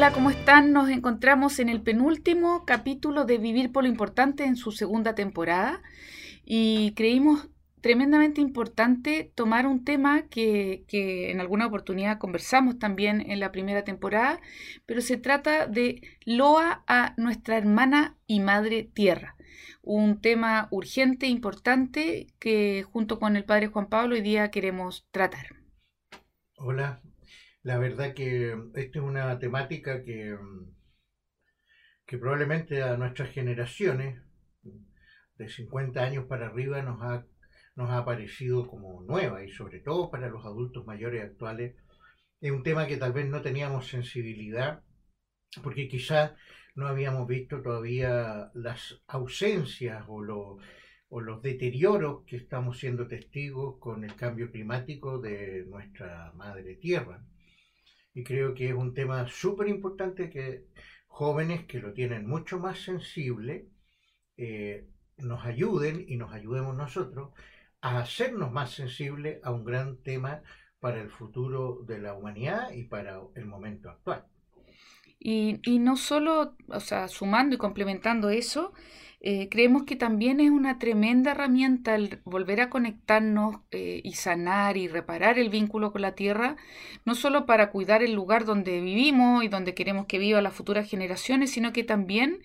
Hola, ¿cómo están? Nos encontramos en el penúltimo capítulo de Vivir por lo Importante en su segunda temporada y creímos tremendamente importante tomar un tema que, en alguna oportunidad conversamos también en la primera temporada, pero se trata de loa a nuestra hermana y madre tierra. Un tema urgente, importante, que junto con el padre Juan Pablo hoy día queremos tratar. Hola, la verdad que esta es una temática que, que probablemente a nuestras generaciones de 50 años para arriba nos ha, nos ha parecido como nueva y sobre todo para los adultos mayores actuales es un tema que tal vez no teníamos sensibilidad porque quizás no habíamos visto todavía las ausencias o, o los deterioros que estamos siendo testigos con el cambio climático de nuestra madre tierra y creo que es un tema súper importante que jóvenes que lo tienen mucho más sensible eh, nos ayuden y nos ayudemos nosotros a hacernos más sensibles a un gran tema para el futuro de la humanidad y para el momento actual. Y, y no solo, o sea, sumando y complementando eso, eh, creemos que también es una tremenda herramienta el volver a conectarnos eh, y sanar y reparar el vínculo con la tierra, no solo para cuidar el lugar donde vivimos y donde queremos que vivan las futuras generaciones, sino que también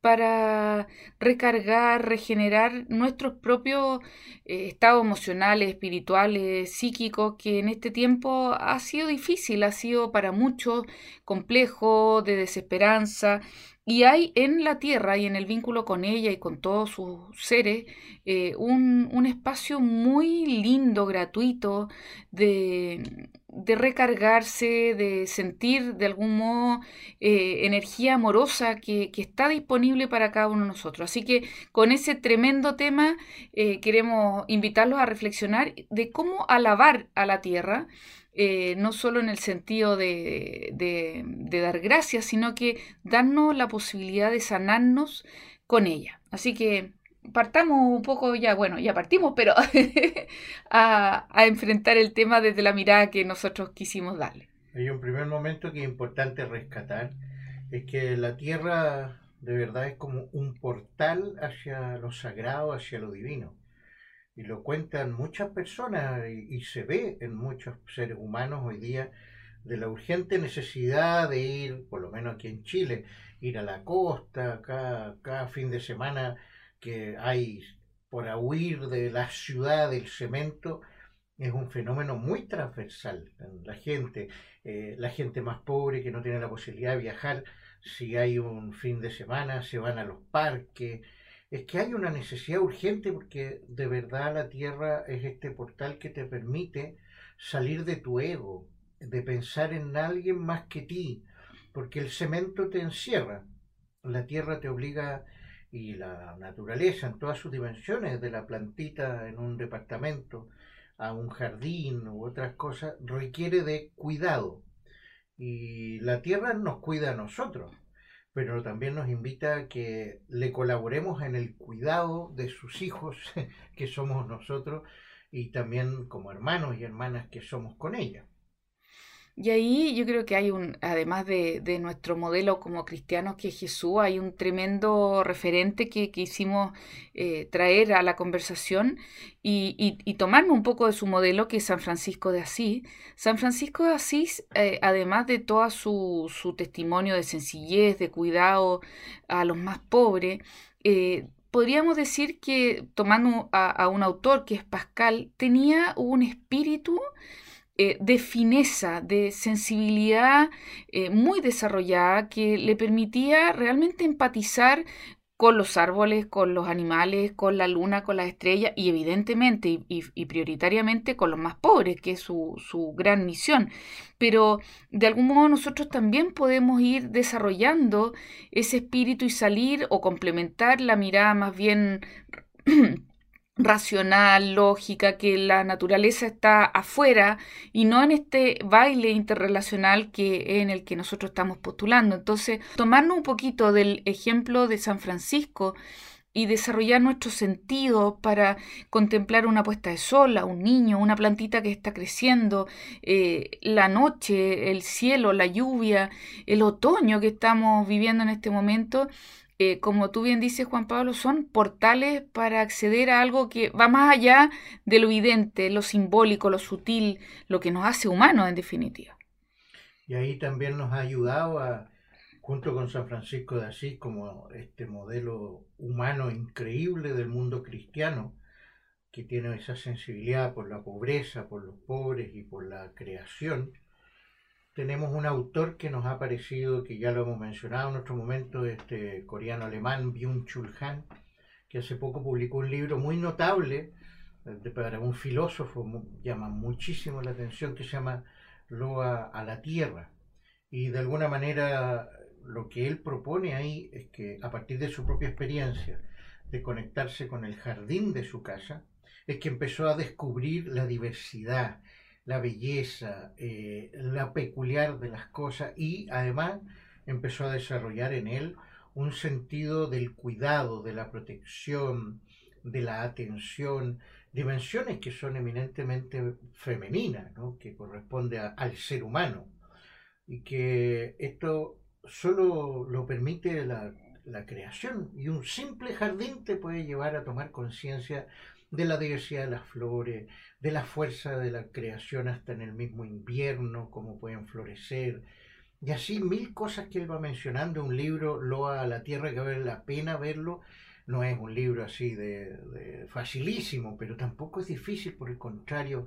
para recargar, regenerar nuestros propios eh, estados emocionales, espirituales, psíquicos, que en este tiempo ha sido difícil, ha sido para muchos complejo, de desesperanza. Y hay en la tierra y en el vínculo con ella y con todos sus seres eh, un, un, espacio muy lindo, gratuito, de, de, recargarse, de sentir de algún modo eh, energía amorosa que, que, está disponible para cada uno de nosotros. Así que con ese tremendo tema eh, queremos invitarlos a reflexionar de cómo alabar a la tierra eh, no solo en el sentido de, dar gracias, sino que darnos la posibilidad de sanarnos con ella. Así que partamos un poco ya, bueno, ya partimos, pero a, a, enfrentar el tema desde la mirada que nosotros quisimos darle. Hay un primer momento que es importante rescatar, es que la tierra de verdad es como un portal hacia lo sagrado, hacia lo divino y lo cuentan muchas personas y, se ve en muchos seres humanos hoy día de la urgente necesidad de ir, por lo menos aquí en Chile, ir a la costa cada, cada fin de semana que hay por huir de la ciudad del cemento, es un fenómeno muy transversal. La gente, eh, la gente más pobre que no tiene la posibilidad de viajar, si hay un fin de semana, se van a los parques, es que hay una necesidad urgente porque de verdad la tierra es este portal que te permite salir de tu ego, de pensar en alguien más que ti, porque el cemento te encierra, la tierra te obliga y la naturaleza en todas sus dimensiones, de la plantita en un departamento a un jardín u otras cosas, requiere de cuidado. Y la tierra nos cuida a nosotros pero también nos invita a que le colaboremos en el cuidado de sus hijos, que somos nosotros, y también como hermanos y hermanas que somos con ella. Y ahí yo creo que hay un, además de, de, nuestro modelo como cristianos que es Jesús, hay un tremendo referente que quisimos eh, traer a la conversación y, y, un poco de su modelo que es San Francisco de Asís. San Francisco de Asís, eh, además de todo su, su, testimonio de sencillez, de cuidado a los más pobres, eh, podríamos decir que tomando a, a un autor que es Pascal, tenía un espíritu eh, de fineza, de sensibilidad eh, muy desarrollada que le permitía realmente empatizar con los árboles, con los animales, con la luna, con las estrellas y evidentemente y, prioritariamente con los más pobres, que es su, su, gran misión. Pero de algún modo nosotros también podemos ir desarrollando ese espíritu y salir o complementar la mirada más bien racional, lógica, que la naturaleza está afuera y no en este baile interrelacional que en el que nosotros estamos postulando. Entonces, tomarnos un poquito del ejemplo de San Francisco y desarrollar nuestros sentidos para contemplar una puesta de sol, a un niño, una plantita que está creciendo, eh, la noche, el cielo, la lluvia, el otoño que estamos viviendo en este momento. Eh, como tú bien dices, Juan Pablo, son portales para acceder a algo que va más allá de lo evidente, lo simbólico, lo sutil, lo que nos hace humanos en definitiva. Y ahí también nos ha ayudado a, junto con San Francisco de Asís, como este modelo humano increíble del mundo cristiano, que tiene esa sensibilidad por la pobreza, por los pobres y por la creación, tenemos un autor que nos ha parecido, que ya lo hemos mencionado en otro momento, este coreano-alemán Byung-Chul Han, que hace poco publicó un libro muy notable eh, para un filósofo, llama muchísimo la atención, que se llama Loa a la Tierra. Y de alguna manera lo que él propone ahí es que a partir de su propia experiencia de conectarse con el jardín de su casa, es que empezó a descubrir la diversidad, la belleza, eh, la peculiar de las cosas y además empezó a desarrollar en él un sentido del cuidado, de la protección, de la atención, dimensiones que son eminentemente femeninas, que corresponde al ser humano. Y que esto solo lo permite la, creación y un simple jardín te puede llevar a tomar conciencia de la diversidad de las flores, de la fuerza de la creación hasta en el mismo invierno, cómo pueden florecer, y así mil cosas que él va mencionando, un libro, Loa a la Tierra, que vale la pena verlo, no es un libro así de, facilísimo, pero tampoco es difícil, por el contrario,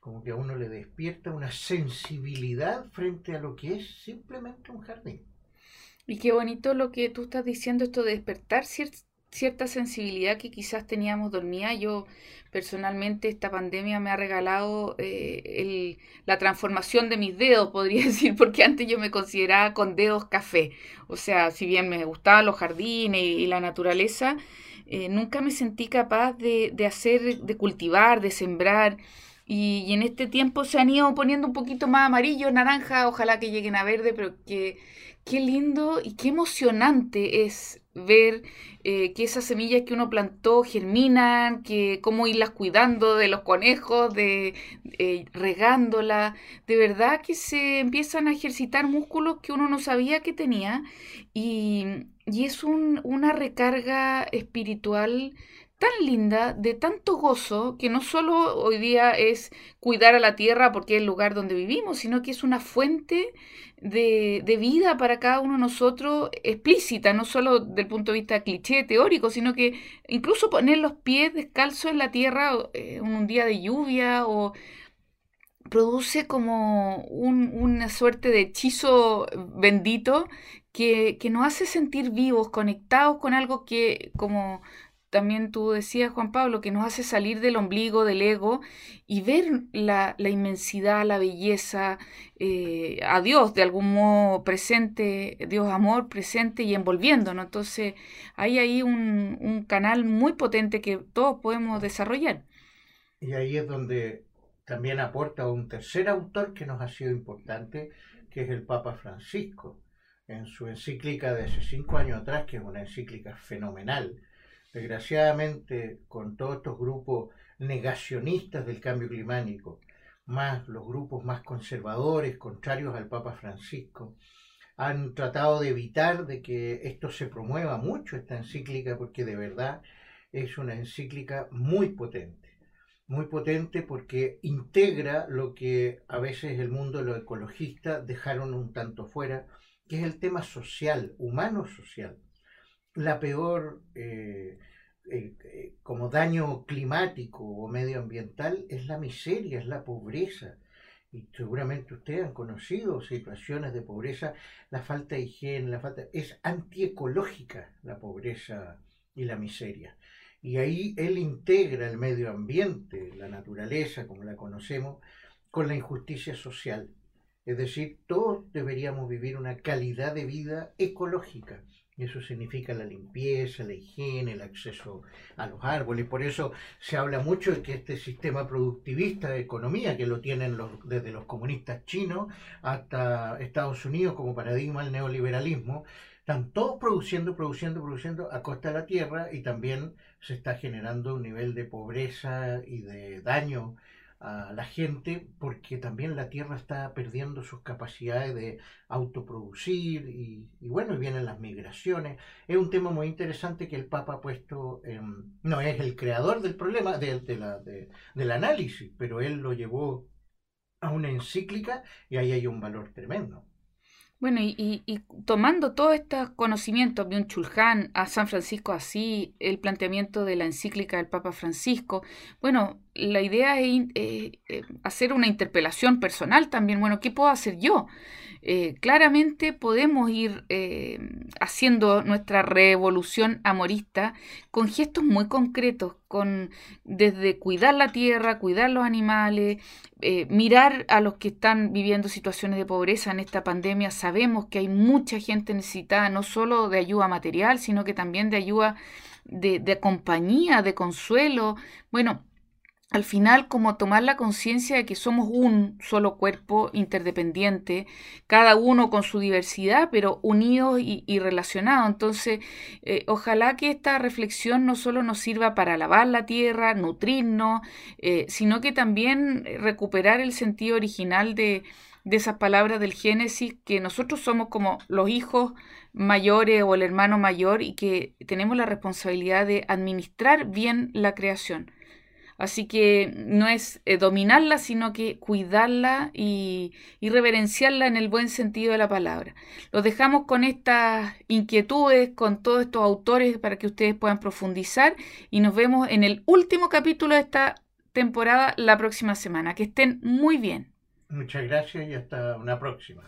como que a uno le despierta una sensibilidad frente a lo que es simplemente un jardín. Y qué bonito lo que tú estás diciendo, esto de despertar cierta sensibilidad que quizás teníamos dormida. Yo personalmente esta pandemia me ha regalado eh, la transformación de mis dedos, podría decir, porque antes yo me consideraba con dedos café. O sea, si bien me gustaban los jardines y, la naturaleza, eh, nunca me sentí capaz de, hacer, de cultivar, de sembrar. Y, y, en este tiempo se han ido poniendo un poquito más amarillo, naranja, ojalá que lleguen a verde, pero que qué lindo y qué emocionante es ver eh, que esas semillas que uno plantó germinan, que cómo irlas cuidando de los conejos, de eh, regándolas, de verdad que se empiezan a ejercitar músculos que uno no sabía que tenía y, es una recarga espiritual tan linda, de tanto gozo, que no solo hoy día es cuidar a la tierra porque es el lugar donde vivimos, sino que es una fuente de, vida para cada uno de nosotros explícita, no solo del punto de vista cliché, teórico, sino que incluso poner los pies descalzos en la tierra eh, en un día de lluvia o produce como un, una suerte de hechizo bendito que, que nos hace sentir vivos, conectados con algo que, como también tú decías, Juan Pablo, que nos hace salir del ombligo, del ego, y ver la, inmensidad, la belleza, eh, a Dios de algún modo presente, Dios amor presente y envolviéndonos. Entonces, hay ahí un, un canal muy potente que todos podemos desarrollar. Y ahí es donde también aporta un tercer autor que nos ha sido importante, que es el Papa Francisco, en su encíclica de hace cinco años atrás, que es una encíclica fenomenal desgraciadamente con todos estos grupos negacionistas del cambio climático, más los grupos más conservadores, contrarios al Papa Francisco, han tratado de evitar de que esto se promueva mucho, esta encíclica, porque de verdad es una encíclica muy potente, muy potente porque integra lo que a veces el mundo de los ecologistas dejaron un tanto fuera, que es el tema social, humano social. La peor eh, eh, eh, como daño climático o medioambiental es la miseria, es la pobreza. Y seguramente ustedes han conocido situaciones de pobreza, la falta de higiene, la falta es antiecológica la pobreza y la miseria. Y ahí él integra el medio ambiente, la naturaleza como la conocemos, con la injusticia social. Es decir, todos deberíamos vivir una calidad de vida ecológica eso significa la limpieza, la higiene, el acceso a los árboles. Por eso se habla mucho de que este sistema productivista de economía, que lo tienen los, desde los comunistas chinos hasta Estados Unidos como paradigma del neoliberalismo, están todos produciendo, produciendo, produciendo a costa de la tierra y también se está generando un nivel de pobreza y de daño a la gente porque también la tierra está perdiendo sus capacidades de autoproducir y, bueno, y vienen las migraciones. Es un tema muy interesante que el Papa ha puesto, no es el creador del problema, del análisis, pero él lo llevó a una encíclica y ahí hay un valor tremendo. Bueno, y, tomando todos estos conocimientos, de un Chulhan, a San Francisco así, el planteamiento de la encíclica del Papa Francisco, bueno, la idea es eh, eh, hacer una interpelación personal también, bueno, ¿qué puedo hacer yo? Eh, claramente podemos ir haciendo nuestra revolución amorista con gestos muy concretos, con desde cuidar la tierra, cuidar los animales, mirar a los que están viviendo situaciones de pobreza en esta pandemia. Sabemos que hay mucha gente necesitada, no solo de ayuda material, sino que también de ayuda de, de compañía, de consuelo. Bueno, al final como tomar la conciencia de que somos un solo cuerpo interdependiente, cada uno con su diversidad, pero unidos y, relacionados. Entonces, eh, ojalá que esta reflexión no solo nos sirva para lavar la tierra, nutrirnos, eh, sino que también recuperar el sentido original de, de esas palabras del Génesis, que nosotros somos como los hijos mayores o el hermano mayor y que tenemos la responsabilidad de administrar bien la creación. Así que no es eh, dominarla, sino que cuidarla y, y, reverenciarla en el buen sentido de la palabra. Los dejamos con estas inquietudes, con todos estos autores para que ustedes puedan profundizar y nos vemos en el último capítulo de esta temporada la próxima semana. Que estén muy bien. Muchas gracias y hasta una próxima.